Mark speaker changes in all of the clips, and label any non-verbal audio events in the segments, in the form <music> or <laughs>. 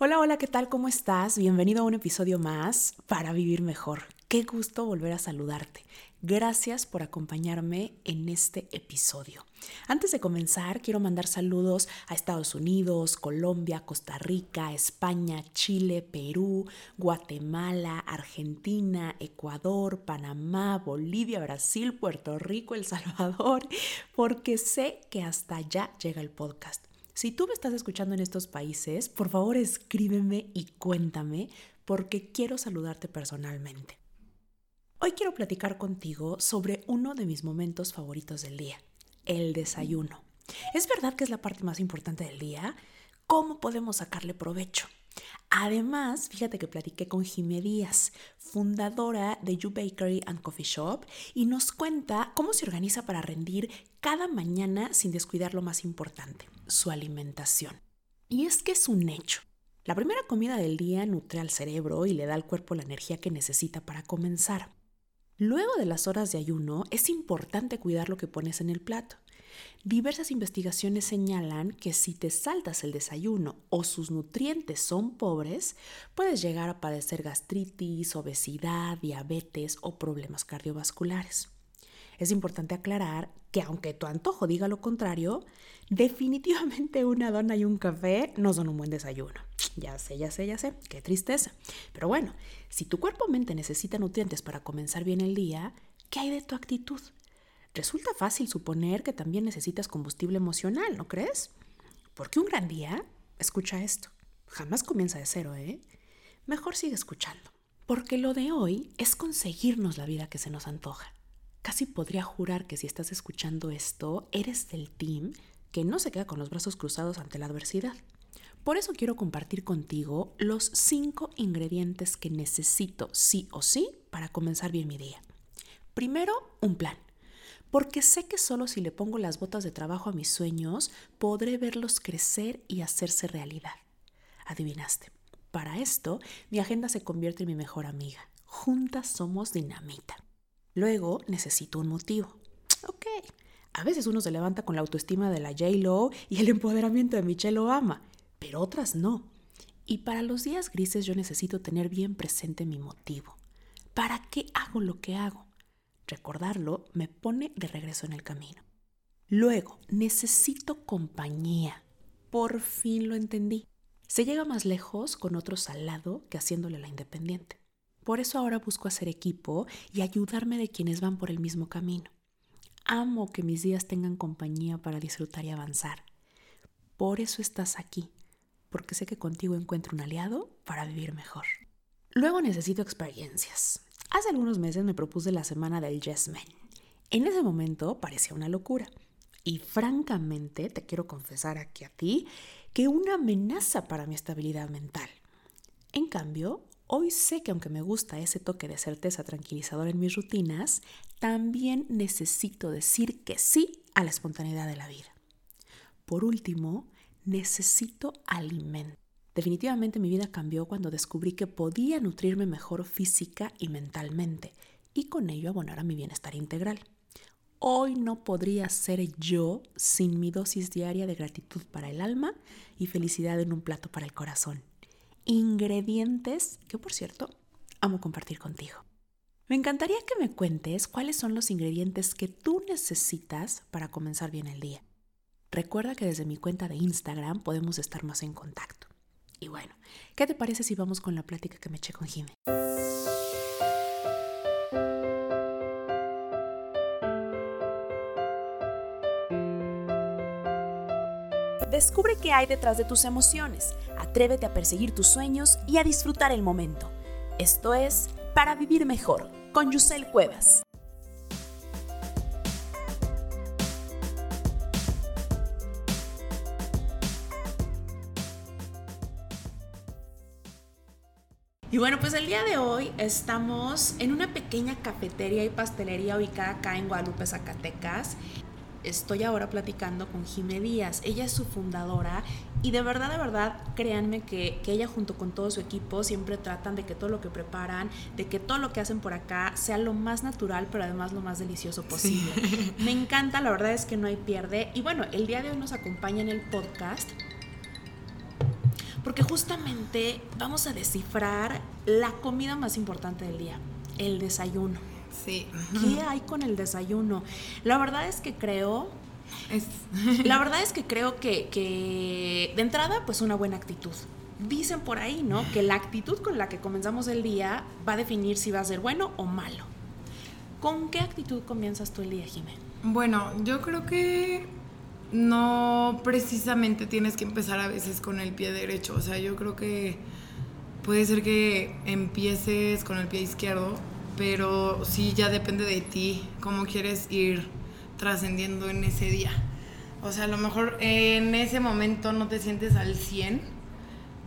Speaker 1: Hola, hola, ¿qué tal? ¿Cómo estás? Bienvenido a un episodio más para vivir mejor. Qué gusto volver a saludarte. Gracias por acompañarme en este episodio. Antes de comenzar, quiero mandar saludos a Estados Unidos, Colombia, Costa Rica, España, Chile, Perú, Guatemala, Argentina, Ecuador, Panamá, Bolivia, Brasil, Puerto Rico, El Salvador, porque sé que hasta allá llega el podcast. Si tú me estás escuchando en estos países, por favor escríbeme y cuéntame porque quiero saludarte personalmente. Hoy quiero platicar contigo sobre uno de mis momentos favoritos del día, el desayuno. ¿Es verdad que es la parte más importante del día? ¿Cómo podemos sacarle provecho? Además, fíjate que platiqué con Jimé Díaz, fundadora de You Bakery and Coffee Shop, y nos cuenta cómo se organiza para rendir cada mañana sin descuidar lo más importante, su alimentación. Y es que es un hecho. La primera comida del día nutre al cerebro y le da al cuerpo la energía que necesita para comenzar. Luego de las horas de ayuno, es importante cuidar lo que pones en el plato. Diversas investigaciones señalan que si te saltas el desayuno o sus nutrientes son pobres, puedes llegar a padecer gastritis, obesidad, diabetes o problemas cardiovasculares. Es importante aclarar que aunque tu antojo diga lo contrario, definitivamente una dona y un café no son un buen desayuno. Ya sé, ya sé, ya sé, qué tristeza. Pero bueno, si tu cuerpo mente necesita nutrientes para comenzar bien el día, ¿qué hay de tu actitud? Resulta fácil suponer que también necesitas combustible emocional, ¿no crees? Porque un gran día, escucha esto, jamás comienza de cero, ¿eh? Mejor sigue escuchando. Porque lo de hoy es conseguirnos la vida que se nos antoja. Casi podría jurar que si estás escuchando esto, eres del team que no se queda con los brazos cruzados ante la adversidad. Por eso quiero compartir contigo los cinco ingredientes que necesito sí o sí para comenzar bien mi día. Primero, un plan. Porque sé que solo si le pongo las botas de trabajo a mis sueños, podré verlos crecer y hacerse realidad. Adivinaste. Para esto, mi agenda se convierte en mi mejor amiga. Juntas somos dinamita. Luego necesito un motivo. Ok, a veces uno se levanta con la autoestima de la J-Lo y el empoderamiento de Michelle Obama, pero otras no. Y para los días grises yo necesito tener bien presente mi motivo. ¿Para qué hago lo que hago? Recordarlo me pone de regreso en el camino. Luego, necesito compañía. Por fin lo entendí. Se llega más lejos con otros al lado que haciéndole la independiente. Por eso ahora busco hacer equipo y ayudarme de quienes van por el mismo camino. Amo que mis días tengan compañía para disfrutar y avanzar. Por eso estás aquí, porque sé que contigo encuentro un aliado para vivir mejor. Luego necesito experiencias. Hace algunos meses me propuse la semana del Yes Man. En ese momento parecía una locura. Y francamente te quiero confesar aquí a ti que una amenaza para mi estabilidad mental. En cambio, Hoy sé que aunque me gusta ese toque de certeza tranquilizador en mis rutinas, también necesito decir que sí a la espontaneidad de la vida. Por último, necesito alimento. Definitivamente mi vida cambió cuando descubrí que podía nutrirme mejor física y mentalmente y con ello abonar a mi bienestar integral. Hoy no podría ser yo sin mi dosis diaria de gratitud para el alma y felicidad en un plato para el corazón ingredientes que, por cierto, amo compartir contigo. Me encantaría que me cuentes cuáles son los ingredientes que tú necesitas para comenzar bien el día. Recuerda que desde mi cuenta de Instagram podemos estar más en contacto. Y bueno, ¿qué te parece si vamos con la plática que me eché con Jimé? Descubre qué hay detrás de tus emociones, atrévete a perseguir tus sueños y a disfrutar el momento. Esto es Para Vivir Mejor, con Yusel Cuevas. Y bueno, pues el día de hoy estamos en una pequeña cafetería y pastelería ubicada acá en Guadalupe, Zacatecas estoy ahora platicando con Jime Díaz. Ella es su fundadora y de verdad, de verdad, créanme que, que, ella junto con todo su equipo siempre tratan de que todo lo que preparan, de que todo lo que hacen por acá sea lo más natural, pero además lo más delicioso posible. Me encanta, la verdad es que no hay pierde. Y bueno, el día de hoy nos acompaña en el podcast porque justamente vamos a descifrar la comida más importante del día, el desayuno.
Speaker 2: Sí.
Speaker 1: ¿Qué hay con el desayuno? La verdad es que creo
Speaker 2: Es... <laughs>
Speaker 1: la verdad es que creo que, que, de entrada, pues una buena actitud. Dicen por ahí, ¿no? Que la actitud con la que comenzamos el día va a definir si va a ser bueno o malo. ¿Con qué actitud comienzas tú el día, Jimé?
Speaker 2: Bueno, yo creo que no precisamente tienes que empezar a veces con el pie derecho. O sea, yo creo que puede ser que empieces con el pie izquierdo, pero sí ya depende de ti cómo quieres ir trascendiendo en ese día. O sea, a lo mejor en ese momento no te sientes al 100,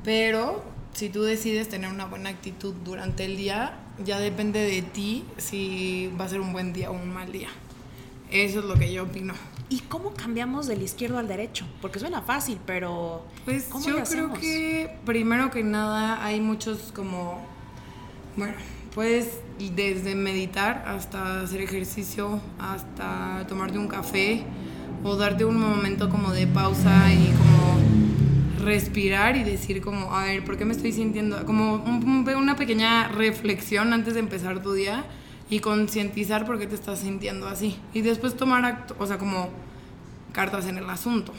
Speaker 2: pero si tú decides tener una buena actitud durante el día, ya depende de ti si va a ser un buen día o un mal día. Eso es lo que yo opino.
Speaker 1: ¿Y cómo cambiamos del izquierdo al derecho? Porque suena fácil, pero
Speaker 2: Pues
Speaker 1: ¿cómo
Speaker 2: yo creo que primero que nada hay muchos como, bueno, puedes desde meditar hasta hacer ejercicio, hasta tomarte un café o darte un momento como de pausa y como respirar y decir como, a ver, ¿por qué me estoy sintiendo? Como un- un- una pequeña reflexión antes de empezar tu día y concientizar por qué te estás sintiendo así. Y después tomar, acto, o sea, como cartas en el asunto.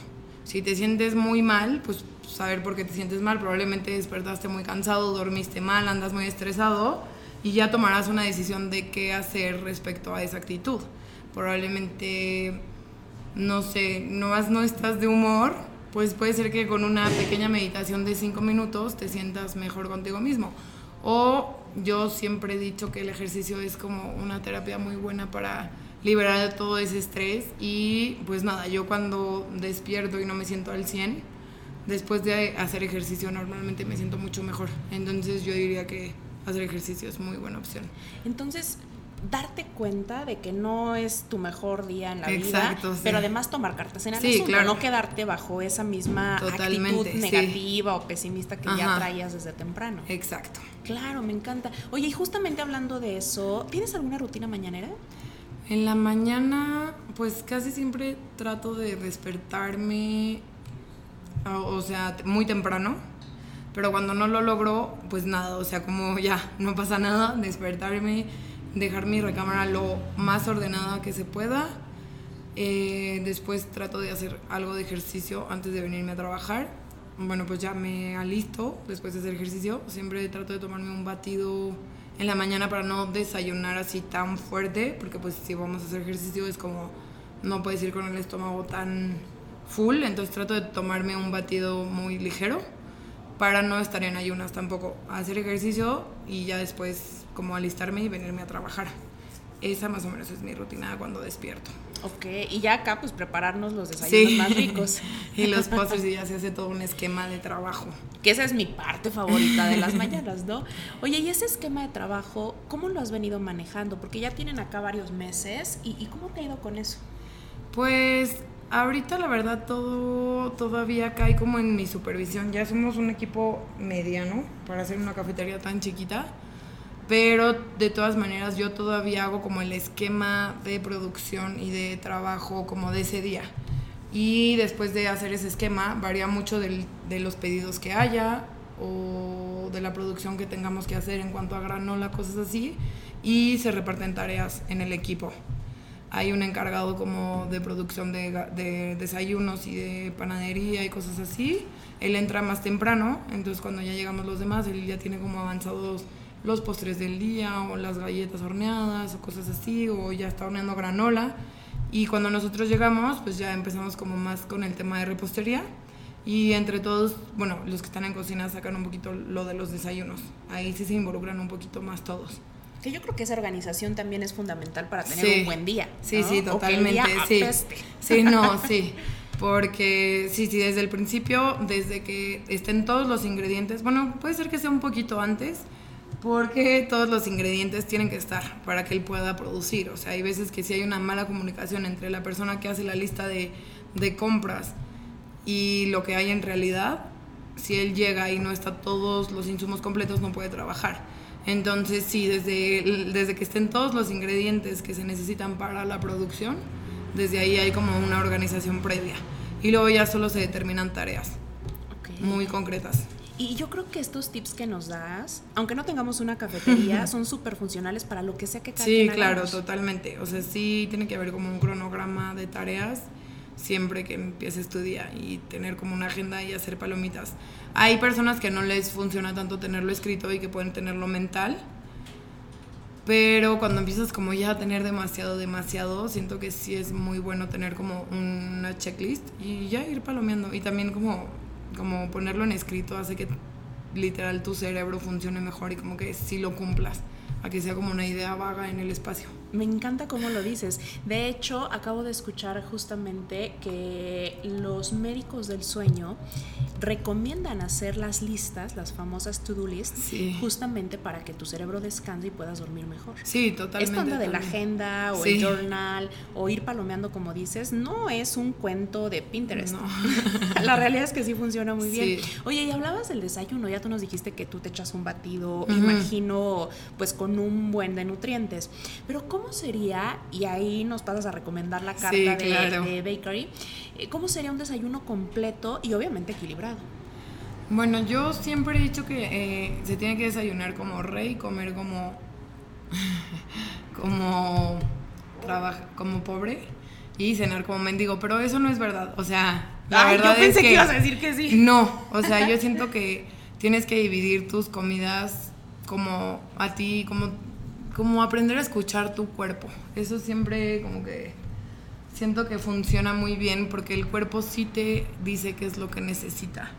Speaker 2: Si te sientes muy mal, pues saber por qué te sientes mal. Probablemente despertaste muy cansado, dormiste mal, andas muy estresado y ya tomarás una decisión de qué hacer respecto a esa actitud. Probablemente, no sé, no, no estás de humor, pues puede ser que con una pequeña meditación de cinco minutos te sientas mejor contigo mismo. O yo siempre he dicho que el ejercicio es como una terapia muy buena para liberar todo ese estrés y pues nada, yo cuando despierto y no me siento al 100, después de hacer ejercicio normalmente me siento mucho mejor. Entonces yo diría que hacer ejercicio es muy buena opción.
Speaker 1: Entonces, darte cuenta de que no es tu mejor día en la
Speaker 2: Exacto,
Speaker 1: vida,
Speaker 2: sí.
Speaker 1: pero además tomar cartas en el
Speaker 2: Sí,
Speaker 1: asunto,
Speaker 2: claro.
Speaker 1: no quedarte bajo esa misma
Speaker 2: Totalmente,
Speaker 1: actitud
Speaker 2: sí.
Speaker 1: negativa o pesimista que ya traías desde temprano.
Speaker 2: Exacto.
Speaker 1: Claro, me encanta. Oye, y justamente hablando de eso, ¿tienes alguna rutina mañanera?
Speaker 2: En la mañana, pues casi siempre trato de despertarme, o o sea, muy temprano, pero cuando no lo logro, pues nada, o sea, como ya, no pasa nada, despertarme, dejar mi recámara lo más ordenada que se pueda. Eh, después trato de hacer algo de ejercicio antes de venirme a trabajar. Bueno, pues ya me alisto después de hacer ejercicio. Siempre trato de tomarme un batido en la mañana para no desayunar así tan fuerte, porque pues si vamos a hacer ejercicio es como no puedes ir con el estómago tan full, entonces trato de tomarme un batido muy ligero para no estar en ayunas tampoco, hacer ejercicio y ya después como alistarme y venirme a trabajar. Esa más o menos es mi rutina cuando despierto.
Speaker 1: Ok, y ya acá pues prepararnos los desayunos más ricos. <laughs>
Speaker 2: y los postres y ya se hace todo un esquema de trabajo.
Speaker 1: Que esa es mi parte favorita de las mañanas, ¿no? Oye, y ese esquema de trabajo, ¿cómo lo has venido manejando? Porque ya tienen acá varios meses. ¿Y, y cómo te ha ido con eso?
Speaker 2: Pues ahorita la verdad todo todavía cae como en mi supervisión. Ya somos un equipo mediano para hacer una cafetería tan chiquita. Pero de todas maneras yo todavía hago como el esquema de producción y de trabajo como de ese día. Y después de hacer ese esquema varía mucho del- de los pedidos que haya o de la producción que tengamos que hacer en cuanto a granola, cosas así. Y se reparten tareas en el equipo hay un encargado como de producción de, de desayunos y de panadería y cosas así. Él entra más temprano, entonces cuando ya llegamos los demás, él ya tiene como avanzados los postres del día o las galletas horneadas o cosas así, o ya está horneando granola. Y cuando nosotros llegamos, pues ya empezamos como más con el tema de repostería. Y entre todos, bueno, los que están en cocina sacan un poquito lo de los desayunos. Ahí sí se involucran un poquito más todos.
Speaker 1: Que yo creo que esa organización también es fundamental para tener
Speaker 2: Sí.
Speaker 1: un buen día.
Speaker 2: Sí, sí,
Speaker 1: O que el
Speaker 2: totalmente.
Speaker 1: día
Speaker 2: sí.
Speaker 1: apeste.
Speaker 2: sí, no, <laughs> sí. Porque sí, sí, desde el principio, desde que estén todos los ingredientes, bueno, puede ser que sea un poquito antes, porque todos los ingredientes tienen que estar para que él pueda producir. O sea, hay veces que si hay una mala comunicación entre la persona que hace la lista de, de compras y lo que hay en realidad, si él llega y no está todos los insumos completos, no puede trabajar. Entonces, sí, desde, desde que estén todos los ingredientes que se necesitan para la producción, desde ahí hay como una organización previa. Y luego ya solo se determinan tareas muy concretas.
Speaker 1: Y yo creo que estos tips que nos das, aunque no tengamos una cafetería, <laughs> son súper funcionales para lo que sea que cada
Speaker 2: Sí, claro, totalmente. O sea, sí tiene que haber como un cronograma de tareas siempre que empieces tu día y tener como una agenda y hacer palomitas. Hay personas que no les funciona tanto tenerlo escrito y que pueden tenerlo mental. Pero cuando empiezas como ya a tener demasiado, demasiado, siento que sí es muy bueno tener como una checklist y ya ir palomeando. Y también como, como ponerlo en escrito hace que literal tu cerebro funcione mejor y como que sí lo cumplas, a que sea como una idea vaga en el espacio.
Speaker 1: Me encanta cómo lo dices. De hecho, acabo de escuchar justamente que los médicos del sueño recomiendan hacer las listas, las famosas to-do lists, justamente para que tu cerebro descanse y puedas dormir mejor.
Speaker 2: Sí, totalmente.
Speaker 1: Esto de la agenda o el journal o ir palomeando, como dices, no es un cuento de Pinterest. <laughs> la realidad es que sí funciona muy bien. Oye, y hablabas del desayuno, ya tú nos dijiste que tú te echas un batido, imagino, pues con un buen de nutrientes. Pero ¿cómo sería, y ahí nos pasas a recomendar la carta de Bakery, eh, ¿cómo sería un desayuno completo y obviamente equilibrado?
Speaker 2: Bueno, yo siempre he dicho que eh, se tiene que desayunar como rey, comer como <laughs> como trabaja como pobre y cenar como mendigo, pero eso no es verdad. O sea,
Speaker 1: la verdad yo pensé es que, ibas a decir que sí.
Speaker 2: No, o sea, yo siento que tienes que dividir tus comidas como a ti, como como aprender a escuchar tu cuerpo. Eso siempre como que siento que funciona muy bien porque el cuerpo sí te dice qué es lo que necesita.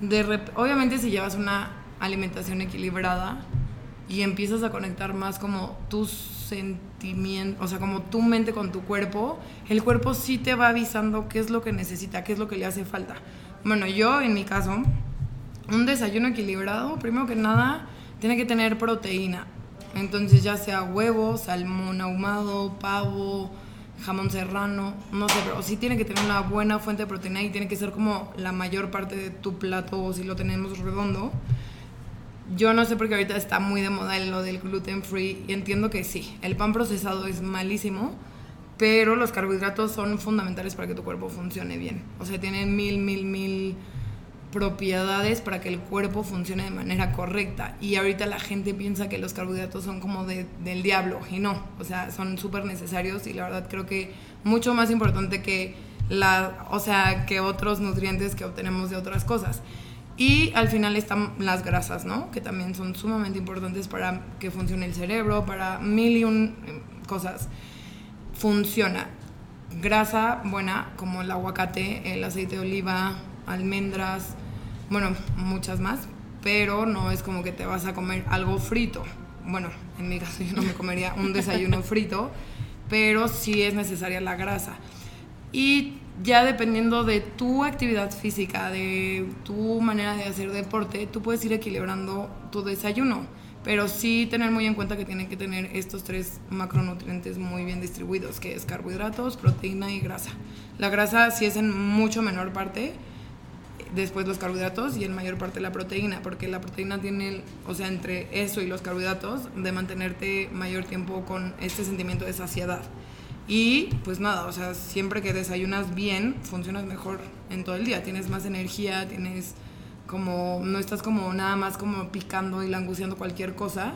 Speaker 2: De obviamente si llevas una alimentación equilibrada y empiezas a conectar más como tus sentimientos, o sea, como tu mente con tu cuerpo, el cuerpo sí te va avisando qué es lo que necesita, qué es lo que le hace falta. Bueno, yo en mi caso, un desayuno equilibrado, primero que nada, tiene que tener proteína. Entonces ya sea huevo, salmón ahumado, pavo, jamón serrano, no sé, pero sí tiene que tener una buena fuente de proteína y tiene que ser como la mayor parte de tu plato si lo tenemos redondo. Yo no sé por qué ahorita está muy de moda lo del gluten free y entiendo que sí, el pan procesado es malísimo, pero los carbohidratos son fundamentales para que tu cuerpo funcione bien. O sea, tienen mil, mil, mil propiedades para que el cuerpo funcione de manera correcta. Y ahorita la gente piensa que los carbohidratos son como del diablo y no, o sea, son súper necesarios y la verdad creo que mucho más importante que la, o sea, que otros nutrientes que obtenemos de otras cosas. Y al final están las grasas, ¿no? Que también son sumamente importantes para que funcione el cerebro, para mil y un eh, cosas. Funciona. Grasa buena como el aguacate, el aceite de oliva, almendras, bueno, muchas más, pero no es como que te vas a comer algo frito. Bueno, en mi caso yo no me comería un desayuno frito, pero sí es necesaria la grasa. Y ya dependiendo de tu actividad física, de tu manera de hacer deporte, tú puedes ir equilibrando tu desayuno, pero sí tener muy en cuenta que tiene que tener estos tres macronutrientes muy bien distribuidos, que es carbohidratos, proteína y grasa. La grasa sí es en mucho menor parte, después los carbohidratos y en mayor parte la proteína, porque la proteína tiene, o sea, entre eso y los carbohidratos, de mantenerte mayor tiempo con este sentimiento de saciedad. Y pues nada, o sea, siempre que desayunas bien, funcionas mejor en todo el día, tienes más energía, tienes como, no estás como nada más como picando y languciando cualquier cosa,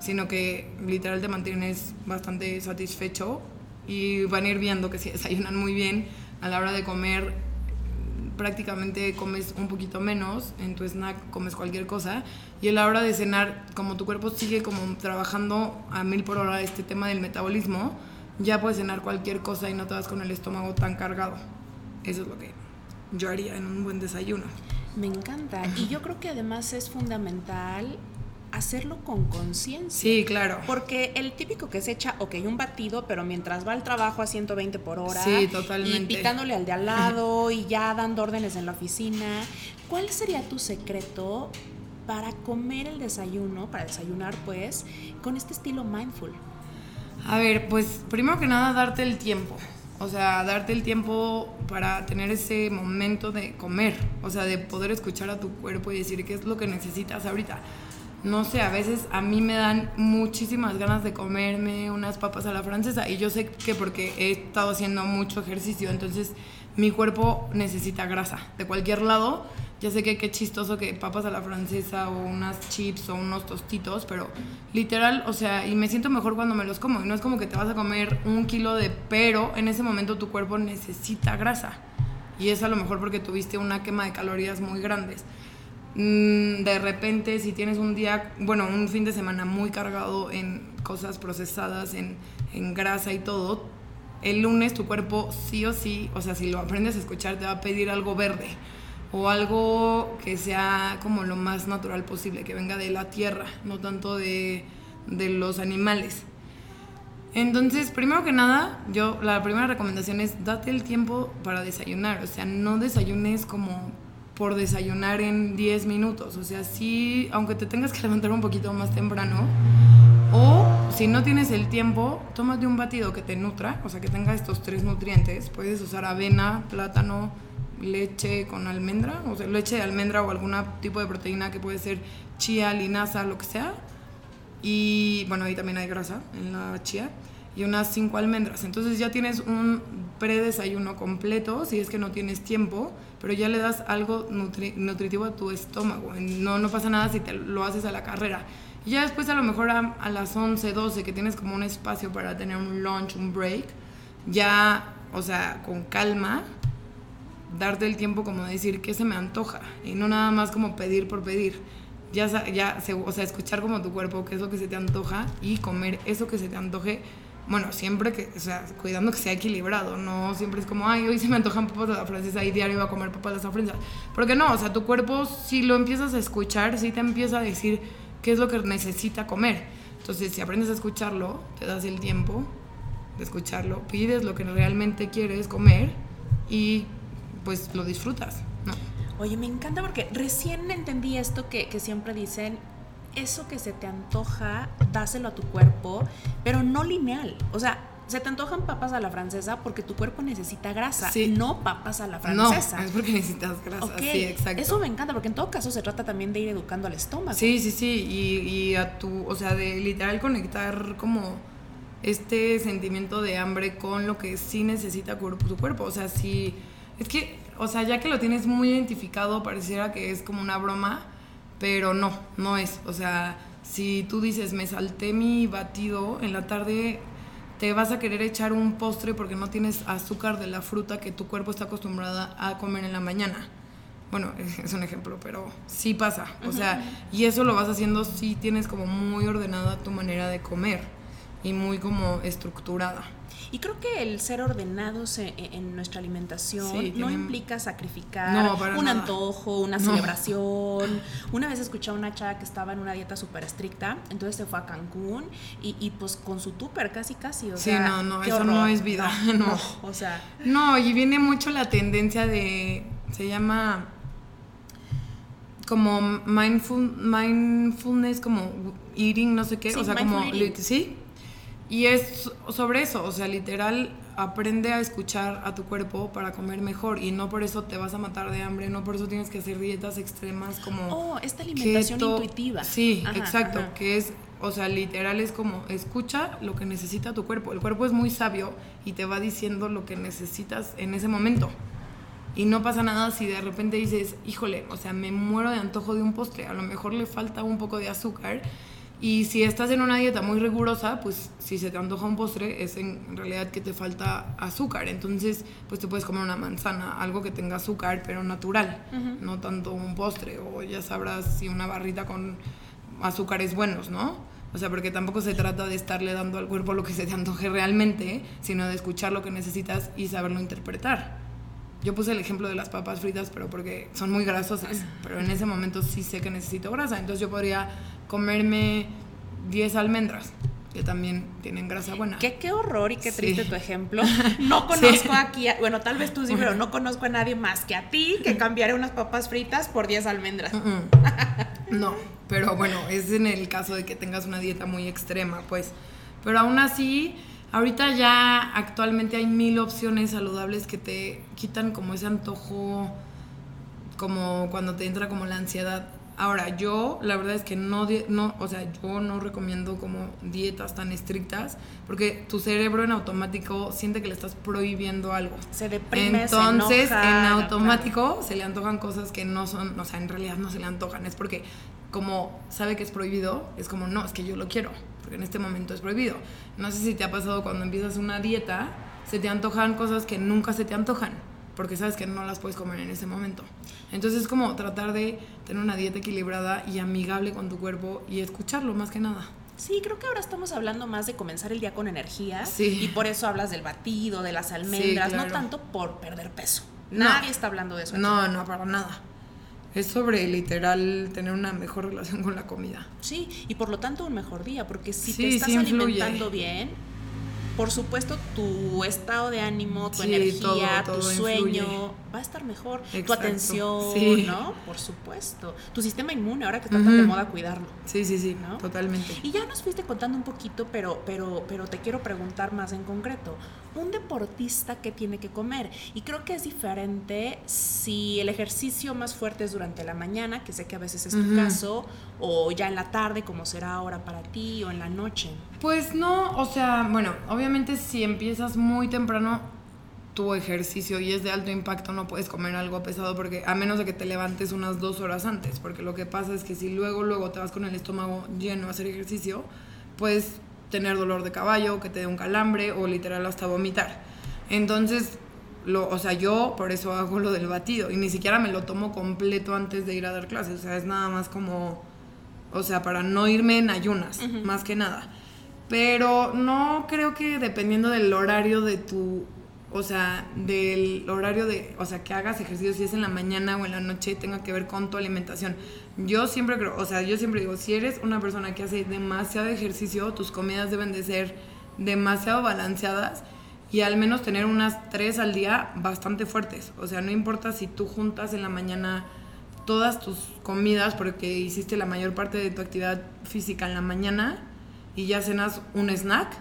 Speaker 2: sino que literal te mantienes bastante satisfecho y van a ir viendo que si desayunan muy bien a la hora de comer prácticamente comes un poquito menos, en tu snack comes cualquier cosa y a la hora de cenar, como tu cuerpo sigue como trabajando a mil por hora este tema del metabolismo, ya puedes cenar cualquier cosa y no te vas con el estómago tan cargado. Eso es lo que yo haría en un buen desayuno.
Speaker 1: Me encanta. Y yo creo que además es fundamental hacerlo con conciencia.
Speaker 2: Sí, claro.
Speaker 1: Porque el típico que se echa, ok, un batido, pero mientras va al trabajo a 120 por hora.
Speaker 2: Sí, totalmente.
Speaker 1: Y picándole al de al lado y ya dando órdenes en la oficina. ¿Cuál sería tu secreto para comer el desayuno, para desayunar pues, con este estilo mindful?
Speaker 2: A ver, pues primero que nada darte el tiempo. O sea, darte el tiempo para tener ese momento de comer. O sea, de poder escuchar a tu cuerpo y decir qué es lo que necesitas ahorita no sé, a veces a mí me dan muchísimas ganas de comerme unas papas a la francesa y yo sé que porque he estado haciendo mucho ejercicio, entonces mi cuerpo necesita grasa de cualquier lado, ya sé que qué chistoso que papas a la francesa o unas chips o unos tostitos, pero literal, o sea, y me siento mejor cuando me los como. Y no es como que te vas a comer un kilo de, pero en ese momento tu cuerpo necesita grasa. Y es a lo mejor porque tuviste una quema de calorías muy grandes. Mm, de repente, si tienes un día, bueno, un fin de semana muy cargado en cosas procesadas, en, en grasa y todo, el lunes tu cuerpo sí o sí, o sea, si lo aprendes a escuchar, te va a pedir algo verde o algo que sea como lo más natural posible, que venga de la tierra, no tanto de, de los animales. Entonces, primero que nada, yo la primera recomendación es date el tiempo para desayunar, o sea, no desayunes como por desayunar en 10 minutos, o sea, sí, aunque te tengas que levantar un poquito más temprano, o si no tienes el tiempo, tómate un batido que te nutra, o sea, que tenga estos tres nutrientes, puedes usar avena, plátano, leche con almendra, o sea, leche de almendra o algún tipo de proteína que puede ser chía, linaza, lo que sea. Y bueno, ahí también hay grasa en la chía. Y unas cinco almendras. Entonces ya tienes un predesayuno completo, si es que no tienes tiempo, pero ya le das algo nutritivo a tu estómago. No, no pasa nada si te lo haces a la carrera. Y ya después a lo mejor a, a las 11, 12, que tienes como un espacio para tener un lunch, un break, ya, o sea, con calma, darte el tiempo como decir qué se me antoja y no nada más como pedir por pedir. Ya, ya o sea, escuchar como tu cuerpo qué es lo que se te antoja y comer eso que se te antoje. Bueno, siempre que, o sea, cuidando que sea equilibrado, no siempre es como, ay, hoy se me antojan papas de la francesa y diario voy a comer papas de la francesa. Porque no, o sea, tu cuerpo, si lo empiezas a escuchar, sí te empieza a decir qué es lo que necesita comer. Entonces, si aprendes a escucharlo, te das el tiempo de escucharlo, pides lo que realmente quieres comer y pues lo disfrutas, ¿no?
Speaker 1: Oye, me encanta porque recién entendí esto que, siempre dicen, eso que se te antoja, dáselo a tu cuerpo, pero no lineal. O sea, se te antojan papas a la francesa porque tu cuerpo necesita grasa, sí. no papas a la francesa.
Speaker 2: No, es porque necesitas grasa, sí, exacto.
Speaker 1: Eso me encanta porque en todo caso se trata también de ir educando al estómago.
Speaker 2: Sí, sí, sí, y, y a tu, o sea, de literal conectar como este sentimiento de hambre con lo que sí necesita tu cuerpo. O sea, si es que, o sea, ya que lo tienes muy identificado, pareciera que es como una broma, pero no, no es. O sea, si tú dices, me salté mi batido en la tarde, te vas a querer echar un postre porque no tienes azúcar de la fruta que tu cuerpo está acostumbrada a comer en la mañana. Bueno, <laughs> es un ejemplo, pero sí pasa. O sea, y eso lo vas haciendo si tienes como muy ordenada tu manera de comer y muy como estructurada.
Speaker 1: Y creo que el ser ordenados e, en, nuestra alimentación no implica sacrificar un antojo, una celebración. Una vez escuché a una chava que estaba en una dieta súper estricta, entonces se fue a Cancún y, pues con su tupper casi casi. O
Speaker 2: sí, no, no, eso no es vida. <laughs> No,
Speaker 1: o sea.
Speaker 2: No, y viene mucho la tendencia de. Se llama como mindful, mindfulness, como eating, no sé qué, o sea, como, sí, y es sobre eso, o sea, literal, aprende a escuchar a tu cuerpo para comer mejor y no por eso te vas a matar de hambre, no por eso tienes que hacer dietas extremas como...
Speaker 1: Oh, esta alimentación intuitiva.
Speaker 2: Sí, exacto, que es, o sea, literal es como, escucha lo que necesita tu cuerpo. El cuerpo es muy sabio y te va diciendo lo que necesitas en ese momento. Y no pasa nada si de repente dices, híjole, o sea, me muero de antojo de un postre, a lo mejor le falta un poco de azúcar y si estás en una dieta muy rigurosa, pues si se te antoja un postre, es en realidad que te falta azúcar. Entonces, pues te puedes comer una manzana, algo que tenga azúcar, pero natural, no tanto un postre. O ya sabrás si una barrita con azúcares buenos, ¿no? O sea, porque tampoco se trata de estarle dando al cuerpo lo que se te antoje realmente, sino de escuchar lo que necesitas y saberlo interpretar. Yo puse el ejemplo de las papas fritas, pero porque son muy grasosas. Pero en ese momento sí sé que necesito grasa. Entonces yo podría comerme 10 almendras que también tienen grasa buena.
Speaker 1: Qué, qué horror y qué triste tu ejemplo. <laughs> No conozco aquí, bueno, tal vez tú sí, pero no conozco a nadie más que a ti que cambiara unas papas fritas por 10 almendras. <laughs>
Speaker 2: no, pero bueno, es en el caso de que tengas una dieta muy extrema, pues. Pero aún así, ahorita ya actualmente hay mil opciones saludables que te quitan como ese antojo, como cuando te entra como la ansiedad Ahora, yo la verdad es que no, no, o sea, yo no recomiendo como dietas tan estrictas porque tu cerebro en automático siente que le estás prohibiendo algo.
Speaker 1: Se deprime,
Speaker 2: Entonces,
Speaker 1: se enoja,
Speaker 2: en automático se le antojan cosas que no son, o sea, en realidad no se le antojan. Es porque como sabe que es prohibido, es como, no, es que yo lo quiero, porque en este momento es prohibido. No sé si te ha pasado cuando empiezas una dieta, se te antojan cosas que nunca se te antojan porque sabes que no las puedes comer en ese momento. Entonces es como tratar de tener una dieta equilibrada y amigable con tu cuerpo y escucharlo más que nada.
Speaker 1: Sí, creo que ahora estamos hablando más de comenzar el día con energía
Speaker 2: Sí.
Speaker 1: y por eso hablas del batido, de las almendras,
Speaker 2: claro.
Speaker 1: no tanto por perder peso.
Speaker 2: No.
Speaker 1: Nadie está hablando de eso. aquí.
Speaker 2: No, no, para nada. Es sobre literal tener una mejor relación con la comida.
Speaker 1: Sí, y por lo tanto un mejor día, porque si
Speaker 2: Sí,
Speaker 1: te estás
Speaker 2: sí
Speaker 1: alimentando bien, por supuesto tu estado de ánimo, tu
Speaker 2: Sí,
Speaker 1: energía,
Speaker 2: todo,
Speaker 1: tu sueño
Speaker 2: influye.
Speaker 1: va a estar mejor, tu
Speaker 2: Exacto,
Speaker 1: atención,
Speaker 2: sí.
Speaker 1: ¿no? Por supuesto. Tu sistema inmune, ahora que está tan de moda cuidarlo.
Speaker 2: Sí, sí, sí,
Speaker 1: ¿No?
Speaker 2: totalmente.
Speaker 1: Y ya nos fuiste contando un poquito, pero, pero, pero te quiero preguntar más en concreto. Un deportista, ¿qué tiene que comer? Y creo que es diferente si el ejercicio más fuerte es durante la mañana, que sé que a veces es tu caso, o ya en la tarde, como será ahora para ti, o en la noche.
Speaker 2: Pues no, o sea, bueno, obviamente si empiezas muy temprano tu ejercicio y es de alto impacto, no puedes comer algo pesado porque a menos de que te levantes unas dos horas antes, porque lo que pasa es que si luego, luego te vas con el estómago lleno a hacer ejercicio, puedes tener dolor de caballo, que te dé un calambre o literal hasta vomitar. Entonces, lo, o sea, yo por eso hago lo del batido y ni siquiera me lo tomo completo antes de ir a dar clases, o sea, es nada más como, o sea, para no irme en ayunas, más que nada. Pero no creo que dependiendo del horario de tu, o sea, del horario de, o sea, que hagas ejercicio, si es en la mañana o en la noche, tenga que ver con tu alimentación. Yo siempre creo, o sea, yo siempre digo, si eres una persona que hace demasiado ejercicio, tus comidas deben de ser demasiado balanceadas y al menos tener unas tres al día bastante fuertes. O sea, no importa si tú juntas en la mañana todas tus comidas porque hiciste la mayor parte de tu actividad física en la mañana y ya cenas un snack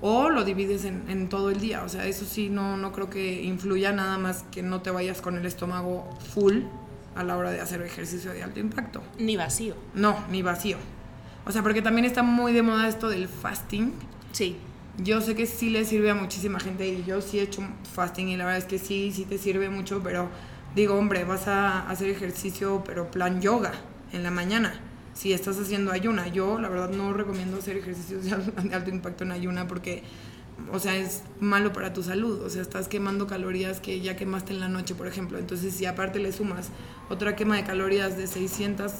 Speaker 2: o lo divides en, en todo el día. O sea, eso sí, no, no creo que influya nada más que no te vayas con el estómago full a la hora de hacer ejercicio de alto impacto.
Speaker 1: Ni vacío.
Speaker 2: No, ni vacío. O sea, porque también está muy de moda esto del fasting.
Speaker 1: Sí.
Speaker 2: Yo sé que sí le sirve a muchísima gente y yo sí he hecho fasting y la verdad es que sí, sí te sirve mucho, pero digo, hombre, vas a hacer ejercicio, pero plan yoga en la mañana. Si estás haciendo ayuna, yo la verdad no recomiendo hacer ejercicios de al- de alto impacto en ayuna porque, o sea, es malo para tu salud. O sea, estás quemando calorías que ya quemaste en la noche, por ejemplo. Entonces, si aparte le sumas otra quema de calorías de 600,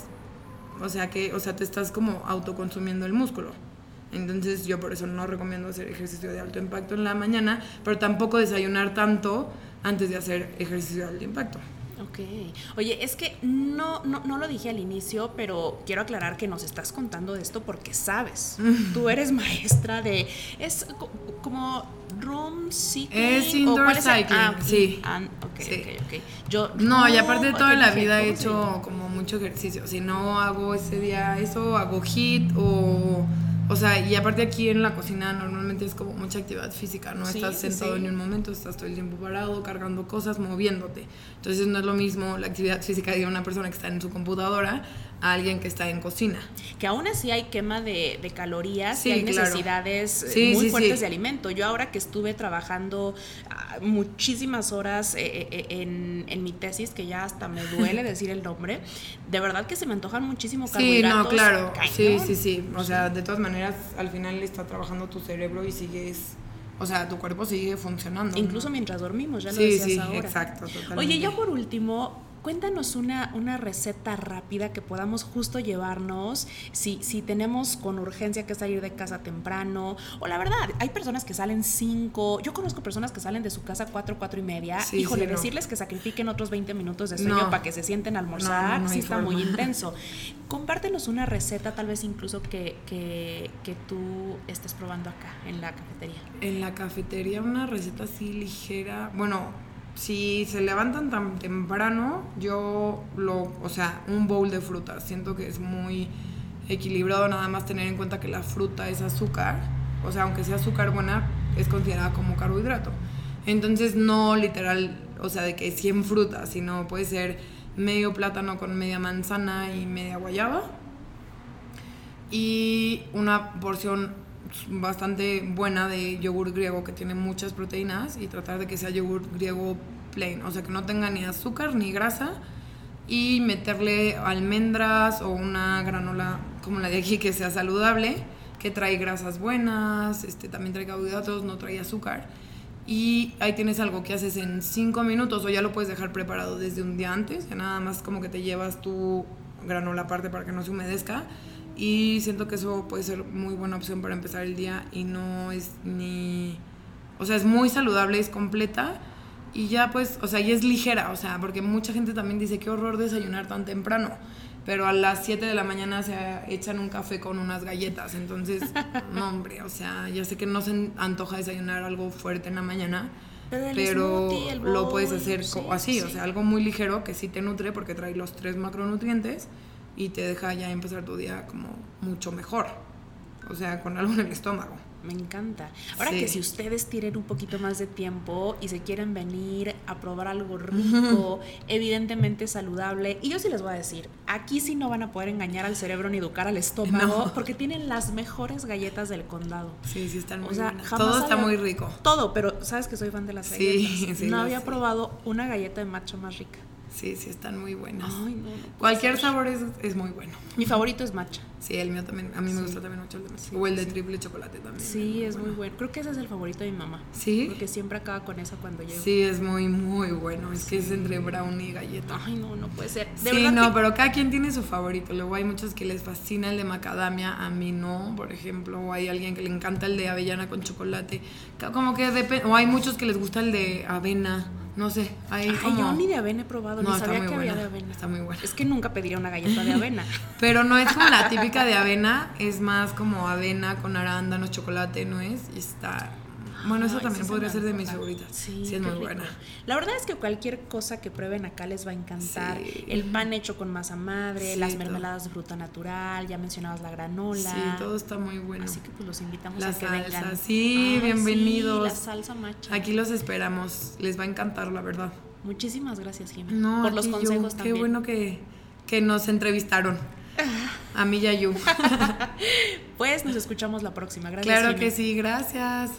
Speaker 2: o sea, que, o sea, te estás como autoconsumiendo el músculo. Entonces yo por eso no recomiendo hacer ejercicio de alto impacto en la mañana, pero tampoco desayunar tanto antes de hacer ejercicio de alto impacto.
Speaker 1: Ok. Oye, es que no, no, no lo dije al inicio, pero quiero aclarar que nos estás contando de esto porque sabes. <laughs> Tú eres maestra de. Es co- como room cycling.
Speaker 2: Es
Speaker 1: ¿o
Speaker 2: indoor
Speaker 1: es el-
Speaker 2: cycling,
Speaker 1: ah,
Speaker 2: sí.
Speaker 1: ah, ok,
Speaker 2: Sí.
Speaker 1: ok, ok. Yo.
Speaker 2: No, y aparte toda la vida he hecho como mucho ejercicio. Si no hago ese día eso, hago hit o... O sea, y aparte aquí en la cocina normalmente es como mucha actividad física, no
Speaker 1: Sí,
Speaker 2: estás sentado
Speaker 1: sí.
Speaker 2: en un momento, estás todo el tiempo parado, cargando cosas, moviéndote. Entonces no es lo mismo la actividad física de una persona que está en su computadora a alguien que está en cocina.
Speaker 1: Que aún así hay quema de, de calorías
Speaker 2: Sí,
Speaker 1: y hay
Speaker 2: claro.
Speaker 1: necesidades eh,
Speaker 2: Sí,
Speaker 1: muy
Speaker 2: sí,
Speaker 1: fuertes
Speaker 2: sí.
Speaker 1: de alimento. Yo ahora que estuve trabajando ah, muchísimas horas eh, eh, en, en mi tesis, que ya hasta me duele <laughs> decir el nombre, de verdad que se me antojan muchísimo
Speaker 2: Sí,
Speaker 1: carbohidratos.
Speaker 2: no, claro.
Speaker 1: cañón.
Speaker 2: Sí, sí, sí. O sea, de todas maneras, al final está trabajando tu cerebro y sigues. O sea, tu cuerpo sigue funcionando.
Speaker 1: Incluso
Speaker 2: ¿no?
Speaker 1: mientras dormimos, ya lo
Speaker 2: Sí,
Speaker 1: decías
Speaker 2: sí,
Speaker 1: ahora.
Speaker 2: exacto, totalmente.
Speaker 1: Oye, ya por último, cuéntanos una, una receta rápida que podamos justo llevarnos si, si tenemos con urgencia que salir de casa temprano. O la verdad, hay personas que salen cinco. Yo conozco personas que salen de su casa cuatro, cuatro y media.
Speaker 2: Sí,
Speaker 1: Híjole,
Speaker 2: sí, no.
Speaker 1: decirles que sacrifiquen otros 20 minutos de sueño
Speaker 2: No.
Speaker 1: para que se sienten a almorzar,
Speaker 2: No,
Speaker 1: sí está
Speaker 2: forma.
Speaker 1: muy intenso. Compártenos una receta, tal vez incluso que, que, que tú estés probando acá en la cafetería.
Speaker 2: En la cafetería, una receta así ligera. Bueno, si se levantan tan temprano, yo lo. O sea, un bowl de frutas. Siento que es muy equilibrado, nada más tener en cuenta que la fruta es azúcar. O sea, aunque sea azúcar buena, es considerada como carbohidrato. Entonces, no literal, o sea, de que 100 frutas, sino puede ser medio plátano con media manzana y media guayaba. Y una porción bastante buena de yogur griego que tiene muchas proteínas y tratar de que sea yogur griego plain, o sea que no tenga ni azúcar ni grasa y meterle almendras o una granola como la de aquí que sea saludable, que trae grasas buenas, este también trae carbohidratos, no trae azúcar. Y ahí tienes algo que haces en 5 minutos o ya lo puedes dejar preparado desde un día antes, ya nada más como que te llevas tu granola aparte para que no se humedezca y siento que eso puede ser muy buena opción para empezar el día y no es ni... O sea, es muy saludable, es completa y ya pues, o sea, y es ligera, o sea, porque mucha gente también dice qué horror desayunar tan temprano, pero a las 7 de la mañana se echan un café con unas galletas, entonces, <laughs> no hombre, o sea, ya sé que no se antoja desayunar algo fuerte en la mañana, pero, lo puedes hacer así, o sea, algo muy ligero que sí te nutre porque trae los tres macronutrientes y te deja ya empezar tu día como mucho mejor, o sea, con algo en el estómago.
Speaker 1: Me encanta. Ahora que si ustedes tienen un poquito más de tiempo y se quieren venir a probar algo rico, <laughs> evidentemente saludable, y yo sí les voy a decir, aquí sí no van a poder engañar al cerebro ni educar al estómago, porque tienen las mejores galletas del condado.
Speaker 2: Sí, sí están muy o sea, Todo está muy rico.
Speaker 1: Todo, pero sabes que soy fan de las galletas. <laughs> Sí, no había probado una galleta de macho más rica.
Speaker 2: Sí, sí, están muy buenas. Cualquier sabor es, es, muy bueno.
Speaker 1: Mi favorito es matcha.
Speaker 2: Sí, el mío también. A mí me gusta también mucho el de matcha. o el de triple chocolate también.
Speaker 1: Sí, es muy bueno. Creo que ese es el favorito de mi mamá.
Speaker 2: Sí.
Speaker 1: Porque siempre acaba con eso cuando llego.
Speaker 2: Sí, es muy, muy bueno. Es que es entre brownie y galleta.
Speaker 1: Ay, no, no puede ser.
Speaker 2: sí, no, pero cada quien tiene su favorito. Luego hay muchos que les fascina el de macadamia. A mí no, por ejemplo. O hay alguien que le encanta el de avellana con chocolate. Como que depende. O hay muchos que les gusta el de avena. No sé, hay como...
Speaker 1: yo ni de avena he probado, no, ni sabía que había de avena.
Speaker 2: Está muy buena.
Speaker 1: Es que nunca pediría una galleta de avena. <laughs>
Speaker 2: Pero no es como la típica de avena, es más como avena con arándanos, chocolate, ¿no es? Y está bueno, eso también podría ser de mis favoritas. Sí, es muy buena.
Speaker 1: La verdad es que cualquier cosa que prueben acá les va a encantar. El pan hecho con masa madre, las mermeladas de fruta natural, ya mencionabas la granola.
Speaker 2: Sí, todo está muy bueno.
Speaker 1: Así que pues los invitamos
Speaker 2: a
Speaker 1: que
Speaker 2: salsa, vengan. Sí, bienvenidos.
Speaker 1: la salsa macha.
Speaker 2: Aquí los esperamos. Les va a encantar, la verdad.
Speaker 1: Muchísimas gracias, Jimena, por los consejos también.
Speaker 2: Qué bueno que, que nos entrevistaron. A mí y a Yu. <laughs>
Speaker 1: pues nos escuchamos la próxima. Gracias.
Speaker 2: Claro que sí, gracias.